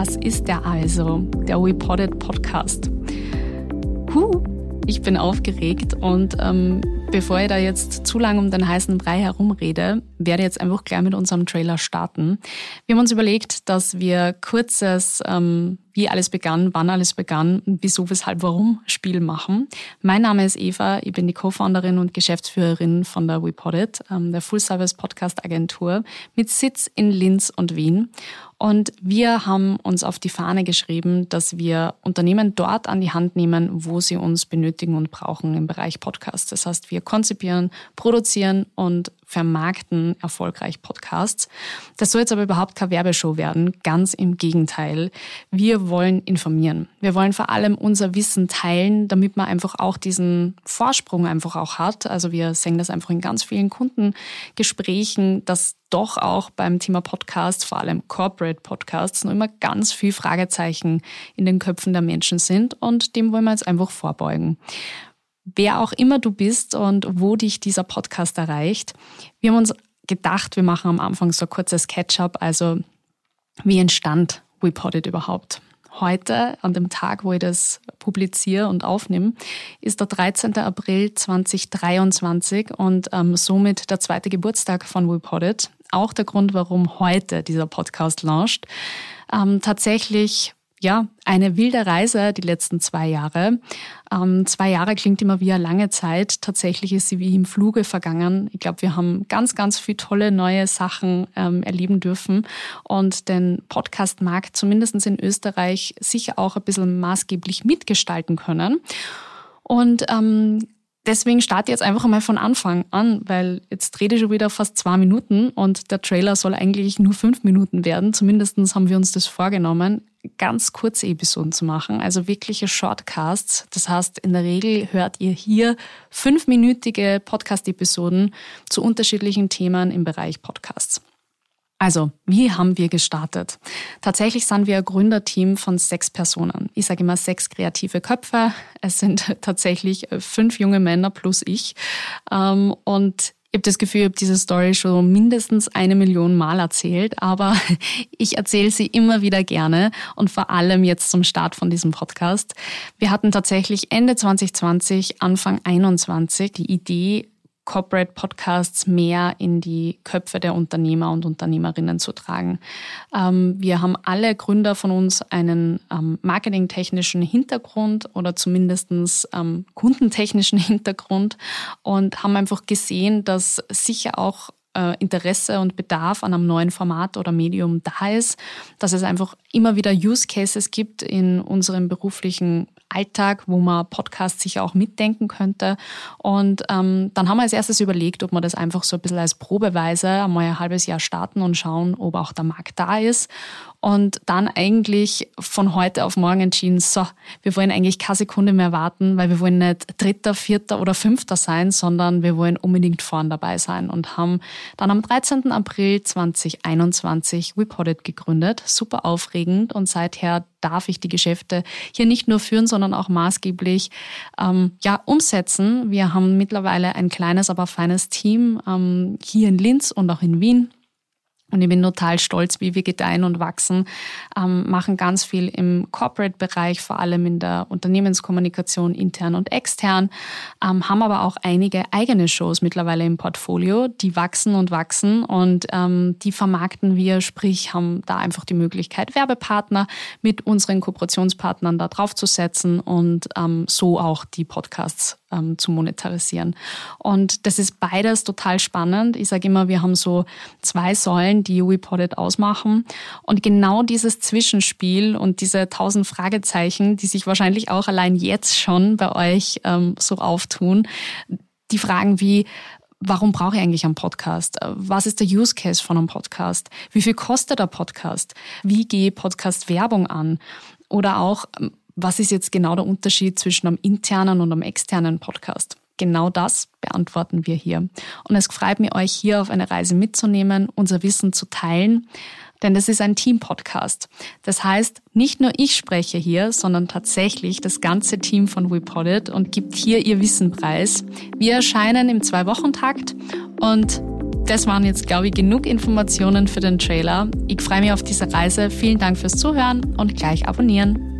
das ist der also, der WePodded Podcast. Huh, ich bin aufgeregt und ähm, bevor ich da jetzt zu lange um den heißen Brei herumrede, werde ich jetzt einfach gleich mit unserem Trailer starten. Wir haben uns überlegt, dass wir kurzes, ähm, wie alles begann, wann alles begann, wieso, weshalb, warum Spiel machen. Mein Name ist Eva, ich bin die Co-Founderin und Geschäftsführerin von der WePodit, ähm, der Full-Service-Podcast-Agentur mit Sitz in Linz und Wien. Und wir haben uns auf die Fahne geschrieben, dass wir Unternehmen dort an die Hand nehmen, wo sie uns benötigen und brauchen im Bereich Podcast. Das heißt, wir konzipieren, produzieren und vermarkten erfolgreich Podcasts. Das soll jetzt aber überhaupt keine Werbeshow werden. Ganz im Gegenteil. Wir wollen informieren. Wir wollen vor allem unser Wissen teilen, damit man einfach auch diesen Vorsprung einfach auch hat. Also wir sehen das einfach in ganz vielen Kundengesprächen, dass doch auch beim Thema Podcasts, vor allem Corporate Podcasts, noch immer ganz viel Fragezeichen in den Köpfen der Menschen sind und dem wollen wir jetzt einfach vorbeugen wer auch immer du bist und wo dich dieser Podcast erreicht. Wir haben uns gedacht, wir machen am Anfang so ein kurzes Catch-up. Also, wie entstand WePodit überhaupt? Heute, an dem Tag, wo ich das publiziere und aufnehme, ist der 13. April 2023 und ähm, somit der zweite Geburtstag von WePodit. Auch der Grund, warum heute dieser Podcast launcht. Ähm, tatsächlich ja, eine wilde Reise die letzten zwei Jahre. Ähm, zwei Jahre klingt immer wie eine lange Zeit. Tatsächlich ist sie wie im Fluge vergangen. Ich glaube, wir haben ganz, ganz viele tolle neue Sachen ähm, erleben dürfen und den Podcast-Markt zumindest in Österreich sicher auch ein bisschen maßgeblich mitgestalten können. Und ähm, deswegen starte ich jetzt einfach mal von Anfang an, weil jetzt rede ich schon wieder fast zwei Minuten und der Trailer soll eigentlich nur fünf Minuten werden. Zumindest haben wir uns das vorgenommen, ganz kurze Episoden zu machen, also wirkliche Shortcasts. Das heißt, in der Regel hört ihr hier fünfminütige Podcast-Episoden zu unterschiedlichen Themen im Bereich Podcasts. Also, wie haben wir gestartet? Tatsächlich sind wir ein Gründerteam von sechs Personen. Ich sage immer sechs kreative Köpfe. Es sind tatsächlich fünf junge Männer plus ich. Ähm, und ich habe das Gefühl, ich habe diese Story schon mindestens eine Million Mal erzählt, aber ich erzähle sie immer wieder gerne und vor allem jetzt zum Start von diesem Podcast. Wir hatten tatsächlich Ende 2020, Anfang 21 die Idee, Corporate Podcasts mehr in die Köpfe der Unternehmer und Unternehmerinnen zu tragen. Ähm, wir haben alle Gründer von uns einen ähm, marketingtechnischen Hintergrund oder zumindest ähm, kundentechnischen Hintergrund und haben einfach gesehen, dass sicher auch äh, Interesse und Bedarf an einem neuen Format oder Medium da ist, dass es einfach immer wieder Use Cases gibt in unserem beruflichen Alltag, wo man Podcasts sicher auch mitdenken könnte. Und ähm, dann haben wir als erstes überlegt, ob wir das einfach so ein bisschen als Probeweise einmal ein halbes Jahr starten und schauen, ob auch der Markt da ist. Und dann eigentlich von heute auf morgen entschieden, so, wir wollen eigentlich keine Sekunde mehr warten, weil wir wollen nicht Dritter, Vierter oder Fünfter sein, sondern wir wollen unbedingt vorn dabei sein und haben dann am 13. April 2021 WePodit gegründet. Super aufregend und seither darf ich die Geschäfte hier nicht nur führen, sondern auch maßgeblich ähm, ja, umsetzen. Wir haben mittlerweile ein kleines, aber feines Team ähm, hier in Linz und auch in Wien und ich bin total stolz, wie wir gedeihen und wachsen, ähm, machen ganz viel im Corporate-Bereich, vor allem in der Unternehmenskommunikation intern und extern, ähm, haben aber auch einige eigene Shows mittlerweile im Portfolio, die wachsen und wachsen. Und ähm, die vermarkten wir, sprich haben da einfach die Möglichkeit, Werbepartner mit unseren Kooperationspartnern da draufzusetzen und ähm, so auch die Podcasts ähm, zu monetarisieren. Und das ist beides total spannend. Ich sage immer, wir haben so zwei Säulen, die UiPodit ausmachen. Und genau dieses Zwischenspiel und diese tausend Fragezeichen, die sich wahrscheinlich auch allein jetzt schon bei euch ähm, so auftun, die Fragen wie, warum brauche ich eigentlich einen Podcast? Was ist der Use Case von einem Podcast? Wie viel kostet der Podcast? Wie gehe Podcast Werbung an? Oder auch, was ist jetzt genau der Unterschied zwischen einem internen und einem externen Podcast? Genau das beantworten wir hier. Und es freut mich, euch hier auf eine Reise mitzunehmen, unser Wissen zu teilen, denn das ist ein Team-Podcast. Das heißt, nicht nur ich spreche hier, sondern tatsächlich das ganze Team von WePodit und gibt hier ihr Wissen preis. Wir erscheinen im Zwei-Wochen-Takt und das waren jetzt, glaube ich, genug Informationen für den Trailer. Ich freue mich auf diese Reise. Vielen Dank fürs Zuhören und gleich abonnieren.